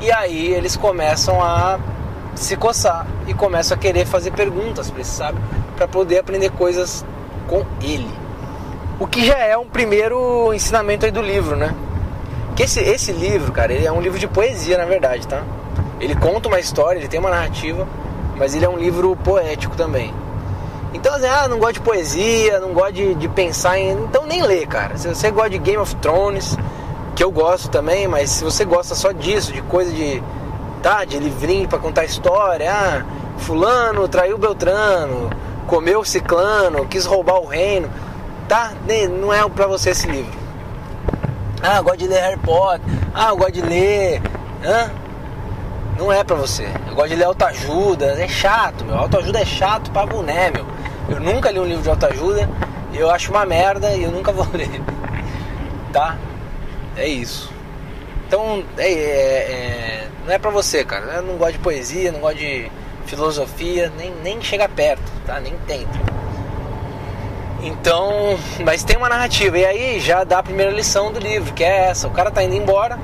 Speaker 1: E aí eles começam a se coçar e começam a querer fazer perguntas para esse sábio para poder aprender coisas com ele. O que já é um primeiro ensinamento aí do livro, né? Que esse, esse livro, cara, ele é um livro de poesia, na verdade, tá? Ele conta uma história, ele tem uma narrativa, mas ele é um livro poético também. Então, assim, ah, não gosta de poesia, não gosta de, de pensar em. Então, nem lê, cara. Se você gosta de Game of Thrones, que eu gosto também, mas se você gosta só disso, de coisa de. Tá, de livrinho para contar história, ah, Fulano traiu Beltrano, comeu Ciclano, quis roubar o reino, tá? Não é para você esse livro. Ah, eu gosto de ler Harry Potter, ah, eu gosto de ler. Hã? Não é pra você. Eu gosto de ler autoajuda, é chato, meu. Autoajuda é chato pra boné, meu. Eu nunca li um livro de autoajuda eu acho uma merda e eu nunca vou ler. Tá? É isso. Então, é, é, é, não é pra você, cara. Eu não gosto de poesia, não gosto de filosofia, nem, nem chega perto, tá? Nem tenta. Então, mas tem uma narrativa. E aí já dá a primeira lição do livro, que é essa. O cara tá indo embora.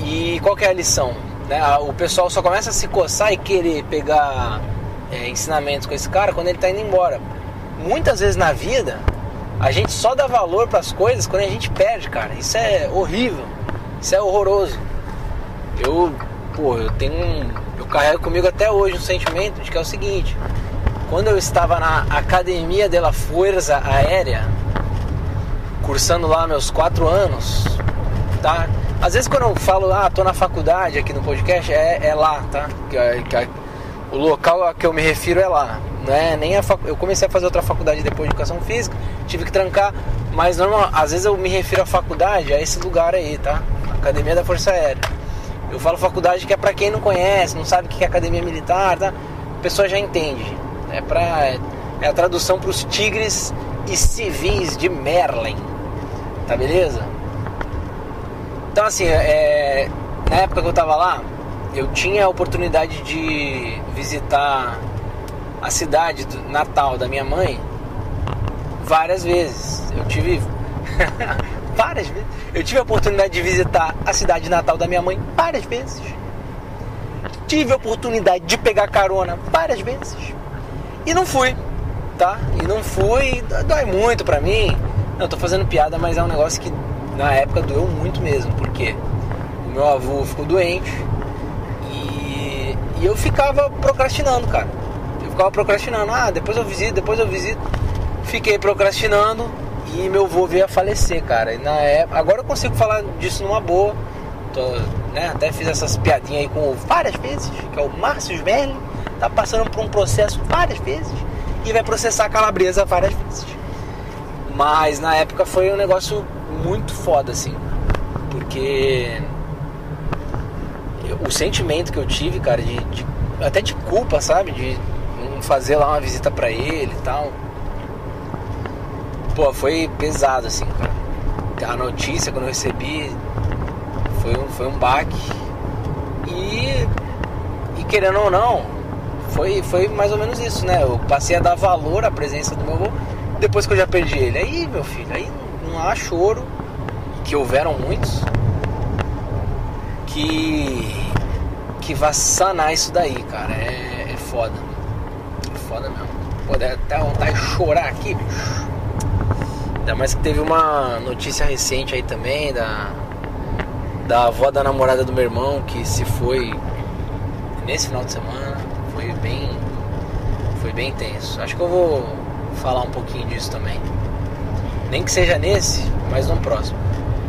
Speaker 1: E qual que é a lição? Né? O pessoal só começa a se coçar e querer pegar é, ensinamentos com esse cara quando ele está indo embora. Muitas vezes na vida, a gente só dá valor para as coisas quando a gente perde, cara. Isso é horrível. Isso é horroroso. Eu, pô, eu tenho um, eu carrego comigo até hoje um sentimento de que é o seguinte: quando eu estava na Academia de la Fuerza Aérea, cursando lá meus quatro anos, tá? Às vezes quando eu falo, ah, tô na faculdade aqui no podcast, é, é lá, tá? Que, que, o local a que eu me refiro é lá. Não é nem a fac... Eu comecei a fazer outra faculdade depois de educação física, tive que trancar, mas normal, às vezes eu me refiro à faculdade, a esse lugar aí, tá? Academia da Força Aérea. Eu falo faculdade que é para quem não conhece, não sabe o que é academia militar, tá? A pessoa já entende. É para é a tradução para os tigres e civis de Merlin. Tá beleza? Então assim, é, na época que eu tava lá, eu tinha a oportunidade de visitar a cidade natal da minha mãe várias vezes. Eu tive várias vezes. Eu tive a oportunidade de visitar a cidade natal da minha mãe várias vezes. Tive a oportunidade de pegar carona várias vezes. E não fui, tá? E não fui, dói muito pra mim. Não, tô fazendo piada, mas é um negócio que na época doeu muito mesmo, porque o meu avô ficou doente e, e eu ficava procrastinando, cara. Eu ficava procrastinando, ah, depois eu visito, depois eu visito. Fiquei procrastinando e meu avô veio a falecer, cara. E na época, agora eu consigo falar disso numa boa. Tô, né, até fiz essas piadinhas aí com várias vezes, que é o Márcio Smerli, tá passando por um processo várias vezes e vai processar a calabresa várias vezes. Mas na época foi um negócio muito foda, assim. Porque o sentimento que eu tive, cara, de, de até de culpa, sabe? De fazer lá uma visita para ele e tal. Pô, foi pesado, assim, cara. A notícia quando eu recebi foi um, foi um baque. E, e querendo ou não, foi, foi mais ou menos isso, né? Eu passei a dar valor à presença do meu avô depois que eu já perdi ele. Aí, meu filho, aí não há choro, que houveram muitos, que que vá sanar isso daí, cara. É, é foda. É foda mesmo. Pô, até vontade de chorar aqui, bicho. Ainda mais que teve uma notícia recente aí também da, da avó da namorada do meu irmão que se foi nesse final de semana. Bem. Intenso. Acho que eu vou falar um pouquinho disso também. Nem que seja nesse, mas no próximo.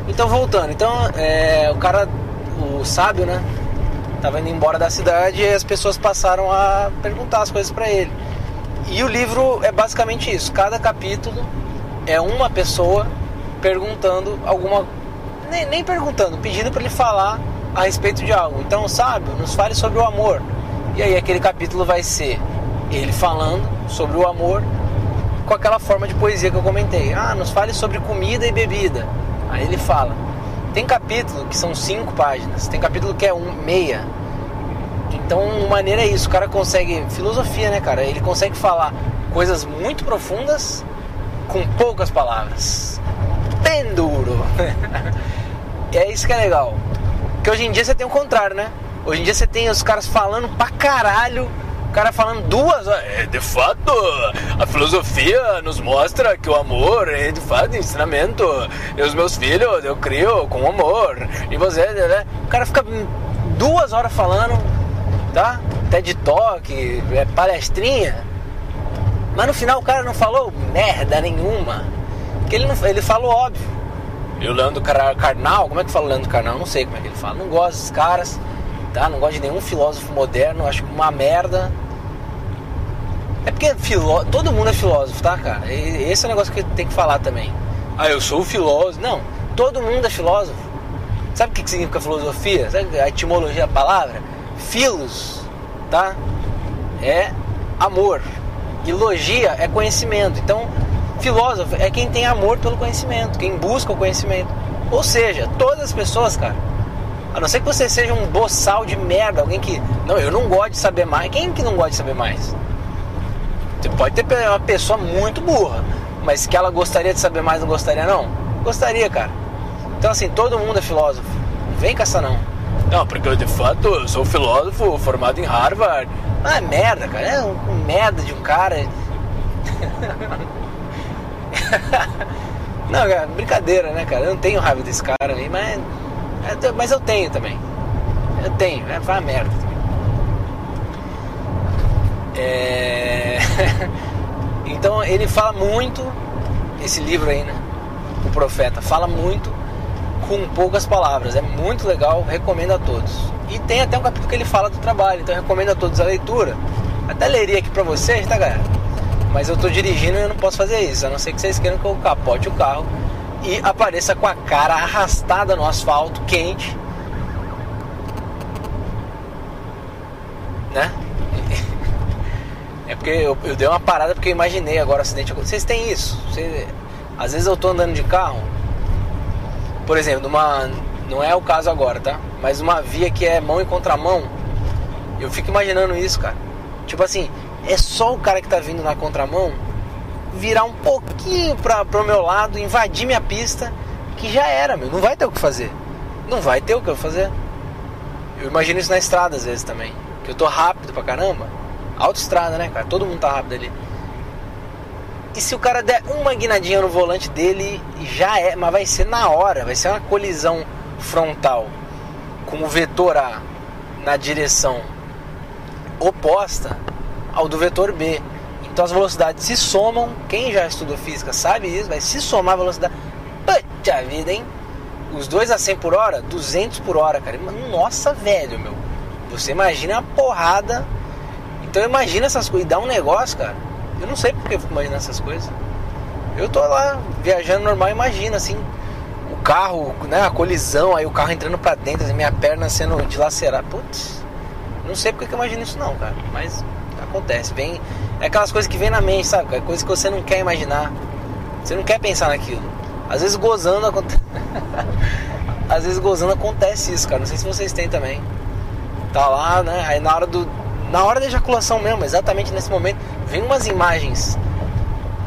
Speaker 1: Então voltando, então é, o cara, o sábio, né? Tava indo embora da cidade e as pessoas passaram a perguntar as coisas para ele. E o livro é basicamente isso. Cada capítulo é uma pessoa perguntando alguma. Nem, nem perguntando, pedindo para ele falar a respeito de algo. Então, sábio, nos fale sobre o amor. E aí, aquele capítulo vai ser ele falando sobre o amor com aquela forma de poesia que eu comentei. Ah, nos fale sobre comida e bebida. Aí ele fala. Tem capítulo que são cinco páginas, tem capítulo que é um, meia. Então, maneira é isso, o cara consegue. Filosofia, né, cara? Ele consegue falar coisas muito profundas com poucas palavras. Bem duro. é isso que é legal. Que hoje em dia você tem o contrário, né? Hoje em dia você tem os caras falando pra caralho. O cara falando duas horas. É, de fato, a filosofia nos mostra que o amor é de fato ensinamento. E os meus filhos eu crio com amor. E você, né? O cara fica duas horas falando, tá? TED Talk, é palestrinha. Mas no final o cara não falou merda nenhuma. Porque ele, não, ele falou óbvio. E o Leandro Carnal, como é que fala o Leandro Carnal? Não sei como é que ele fala. Não gosto desses caras, tá? Não gosto de nenhum filósofo moderno, acho uma merda. É porque filó... todo mundo é filósofo, tá, cara? E esse é o negócio que tem que falar também. Ah, eu sou filósofo. Não, todo mundo é filósofo. Sabe o que significa filosofia? Sabe a etimologia da palavra? Filos, tá? É amor. E logia é conhecimento. Então, filósofo é quem tem amor pelo conhecimento, quem busca o conhecimento. Ou seja, todas as pessoas, cara, a não ser que você seja um boçal de merda, alguém que. Não, eu não gosto de saber mais. Quem que não gosta de saber mais? Você pode ter uma pessoa muito burra, mas que ela gostaria de saber mais, não gostaria não? Gostaria, cara. Então assim, todo mundo é filósofo. Vem com essa não. Não, porque eu de fato sou filósofo formado em Harvard. Ah, é merda, cara. É um, um merda de um cara. não, cara, brincadeira, né, cara? Eu não tenho raiva desse cara aí, mas. Mas eu tenho também. Eu tenho, é, vai a merda também. É... então ele fala muito, esse livro aí, né? O Profeta, fala muito com poucas palavras. É muito legal, recomendo a todos. E tem até um capítulo que ele fala do trabalho, então recomendo a todos a leitura. Até leria aqui pra vocês, tá galera? Mas eu tô dirigindo e eu não posso fazer isso, a não ser que vocês queiram que eu capote o carro e apareça com a cara arrastada no asfalto, quente. Né? É porque eu, eu dei uma parada porque eu imaginei agora o acidente. Vocês têm isso? Vocês, às vezes eu tô andando de carro, por exemplo, numa. Não é o caso agora, tá? Mas uma via que é mão e contramão, eu fico imaginando isso, cara. Tipo assim, é só o cara que tá vindo na contramão virar um pouquinho para pro meu lado, invadir minha pista, que já era, meu. Não vai ter o que fazer. Não vai ter o que eu fazer. Eu imagino isso na estrada às vezes também. Que eu tô rápido pra caramba. Autoestrada, né, cara? Todo mundo tá rápido ali. E se o cara der uma guinadinha no volante dele, já é, mas vai ser na hora, vai ser uma colisão frontal com o vetor A na direção oposta ao do vetor B. Então as velocidades se somam. Quem já estudou física sabe isso, vai se somar a velocidade. Puta vida, hein? Os dois a 100 por hora, 200 por hora, cara. Nossa, velho, meu. Você imagina a porrada. Então imagina essas coisas. E dá um negócio, cara. Eu não sei porque eu fico imaginando essas coisas. Eu tô lá viajando normal, imagina assim, o carro, né, a colisão, aí o carro entrando para dentro, assim, minha perna sendo dilacerada. Putz, não sei porque que eu imagino isso não, cara. Mas acontece, vem. É aquelas coisas que vem na mente, sabe? É coisa que você não quer imaginar. Você não quer pensar naquilo. Às vezes gozando acontece. Às vezes gozando acontece isso, cara. Não sei se vocês têm também. Tá lá, né? Aí na hora do. Na hora da ejaculação mesmo, exatamente nesse momento, vem umas imagens.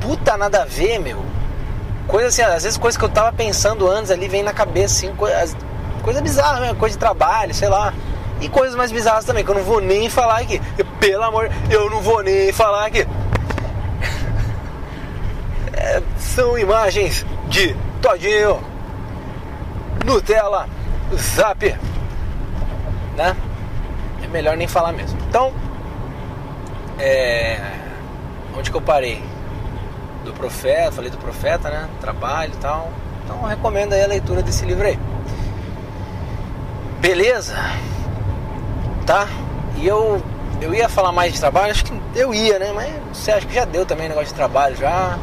Speaker 1: Puta nada a ver, meu. Coisa assim, às vezes coisa que eu tava pensando antes ali vem na cabeça, assim, coisa, coisa bizarra mesmo, coisa de trabalho, sei lá. E coisas mais bizarras também, que eu não vou nem falar aqui. Pelo amor, eu não vou nem falar aqui. É, são imagens de Todinho, Nutella, Zap, né? É melhor nem falar mesmo. Então, é, onde que eu parei? Do profeta, falei do profeta, né? Trabalho e tal. Então, recomendo aí a leitura desse livro aí. Beleza? Tá? E eu eu ia falar mais de trabalho, acho que eu ia, né? Mas você acha que já deu também negócio de trabalho já.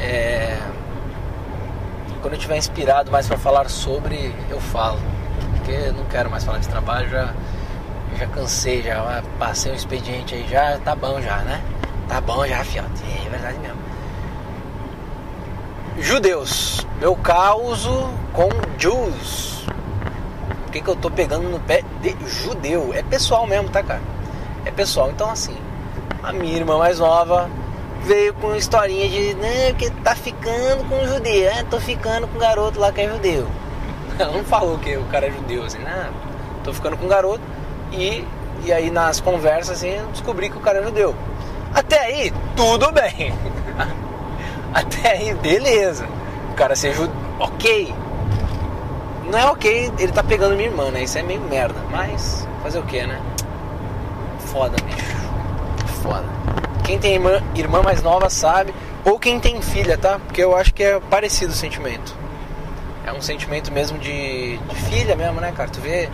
Speaker 1: É... Quando eu tiver inspirado mais para falar sobre, eu falo. Porque eu não quero mais falar de trabalho, já, já cansei, já passei um expediente aí, já tá bom já, né? Tá bom já, fiote. É verdade mesmo. Judeus, meu causo com Jews que, que eu tô pegando no pé de judeu? É pessoal mesmo, tá, cara? É pessoal. Então, assim, a minha irmã mais nova veio com historinha de, né, que tá ficando com judeu, é, tô ficando com um garoto lá que é judeu. Ela não falou que o cara é judeu, assim, né? Tô ficando com um garoto e, e aí nas conversas, assim, eu descobri que o cara é judeu. Até aí, tudo bem. Até aí, beleza. O cara judeu, ok. Não é ok ele tá pegando minha irmã, né? Isso é meio merda. Mas fazer o que, né? Foda, bicho. Foda. Quem tem irmã, irmã mais nova sabe. Ou quem tem filha, tá? Porque eu acho que é parecido o sentimento. É um sentimento mesmo de, de filha mesmo, né, cara? Tu vê.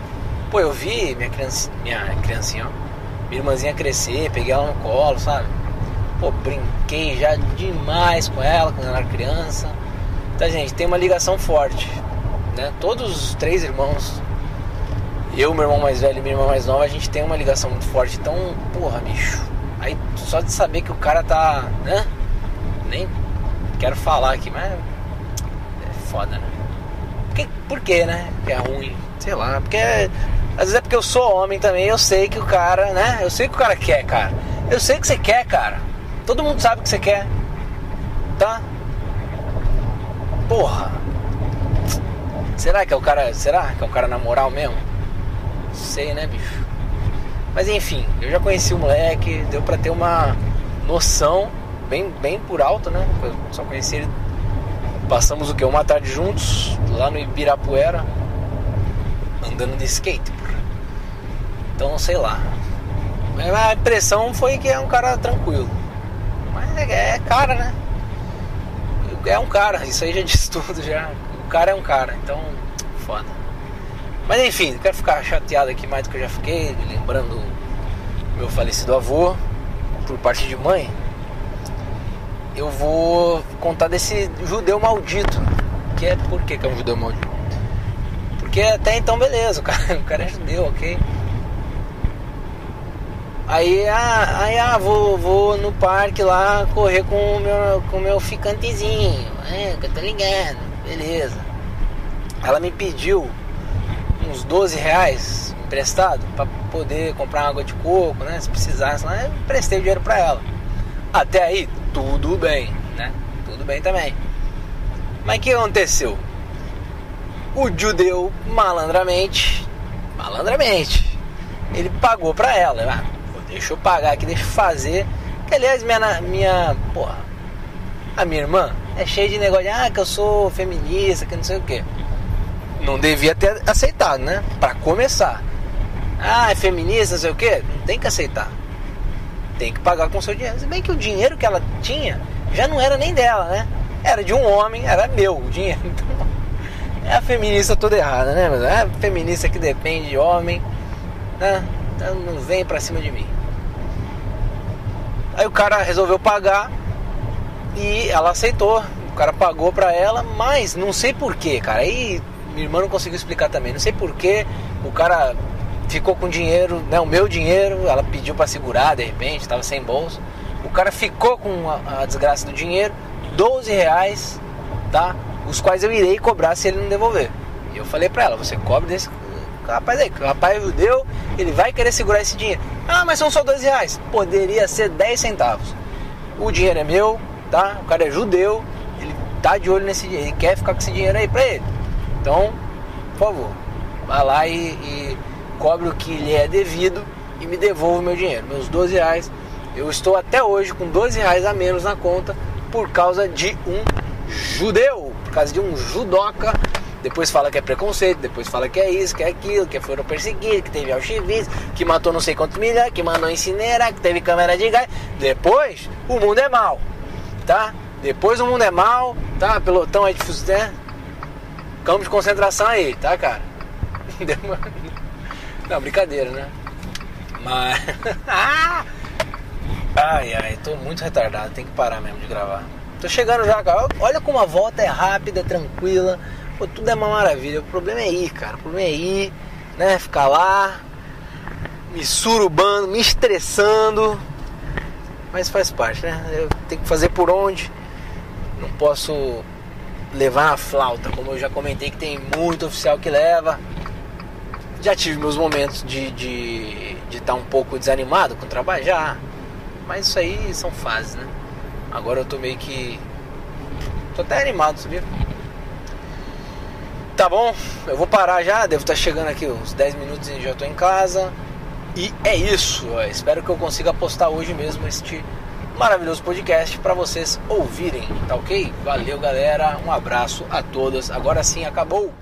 Speaker 1: Pô, eu vi minha, criança, minha criancinha, ó. Minha irmãzinha crescer, peguei ela no colo, sabe? Pô, brinquei já demais com ela quando ela era criança. Então, gente, tem uma ligação forte né? Todos os três irmãos, eu, meu irmão mais velho e minha irmã mais nova, a gente tem uma ligação muito forte. Então, porra, bicho. Aí só de saber que o cara tá, né? Nem quero falar aqui, mas é foda, né? Porque, por quê, né? Que é ruim, sei lá, porque às vezes é porque eu sou homem também, eu sei que o cara, né? Eu sei que o cara quer, cara. Eu sei que você quer, cara. Todo mundo sabe que você quer. Tá? Porra. Será que é o cara. Será que é o cara na moral mesmo? Sei, né, bicho? Mas enfim, eu já conheci o moleque, deu pra ter uma noção bem, bem por alto, né? Eu só conheci ele. Passamos o que? Uma tarde juntos, lá no Ibirapuera, andando de skate. Então, sei lá. A impressão foi que é um cara tranquilo. Mas é, é cara, né? É um cara, isso aí já diz tudo já cara é um cara, então foda. Mas enfim, não quero ficar chateado aqui mais do que eu já fiquei, lembrando meu falecido avô, por parte de mãe. Eu vou contar desse judeu maldito. Que é por que, é um judeu maldito? Porque até então beleza, o cara, o cara é judeu, ok? Aí, ah, aí ah, vou, vou no parque lá correr com o meu, com meu ficantezinho. É, que eu tô ligado beleza. Ela me pediu uns 12 reais emprestado para poder comprar água de coco, né? Se precisasse lá, eu prestei dinheiro para ela. Até aí, tudo bem, né? Tudo bem também. Mas o que aconteceu? O judeu, malandramente, malandramente, ele pagou pra ela. Ah, deixa eu pagar aqui, deixa eu fazer. Que aliás, minha, minha, porra, a minha irmã é cheia de negócio de, ah, que eu sou feminista, que não sei o que. Não devia ter aceitado, né? Pra começar. Ah, é feminista, não sei o que. Não tem que aceitar. Tem que pagar com o seu dinheiro. Se bem que o dinheiro que ela tinha já não era nem dela, né? Era de um homem, era meu o dinheiro. Então, é a feminista toda errada, né? Mas é a feminista que depende de homem, né? Então, não vem pra cima de mim. Aí o cara resolveu pagar e ela aceitou. O cara pagou pra ela, mas não sei porquê, cara. Aí minha irmã não conseguiu explicar também. Não sei porquê o cara ficou com dinheiro, né, o meu dinheiro, ela pediu para segurar de repente, estava sem bolsa. O cara ficou com a, a, desgraça do dinheiro, 12 reais, tá? Os quais eu irei cobrar se ele não devolver. E eu falei para ela, você cobre desse rapaz aí, o rapaz deu, ele vai querer segurar esse dinheiro. Ah, mas são só 12 reais. Poderia ser 10 centavos. O dinheiro é meu, tá? O cara é judeu, ele tá de olho nesse dinheiro, ele quer ficar com esse dinheiro aí pra ele. Então, por favor, vá lá e, e cobre o que lhe é devido e me devolva o meu dinheiro, meus 12 reais. Eu estou até hoje com 12 reais a menos na conta por causa de um judeu, por causa de um judoca. Depois fala que é preconceito, depois fala que é isso, que é aquilo, que foram perseguidos, que teve Auschwitz, que matou não sei quantos milhares, que mandou incinerar, que teve câmera de gás. Depois, o mundo é mal, tá? Depois o mundo é mal, tá? Pelotão aí de né? Campo de concentração aí, tá, cara? Não, brincadeira, né? Mas. ai, ai, tô muito retardado, tem que parar mesmo de gravar. Tô chegando já, cara. Olha como a volta é rápida, tranquila. Pô, tudo é uma maravilha. O problema é ir, cara. O problema é ir, né? Ficar lá, me surubando, me estressando. Mas faz parte, né? Eu tenho que fazer por onde. Não posso levar a flauta, como eu já comentei que tem muito oficial que leva já tive meus momentos de estar de, de tá um pouco desanimado com o trabalho, já. Mas isso aí são fases, né? Agora eu tô meio que. tô até animado, sabia? Tá bom, eu vou parar já, devo estar tá chegando aqui uns 10 minutos e já tô em casa. E é isso, espero que eu consiga postar hoje mesmo este maravilhoso podcast para vocês ouvirem, tá ok? Valeu galera, um abraço a todos. Agora sim acabou.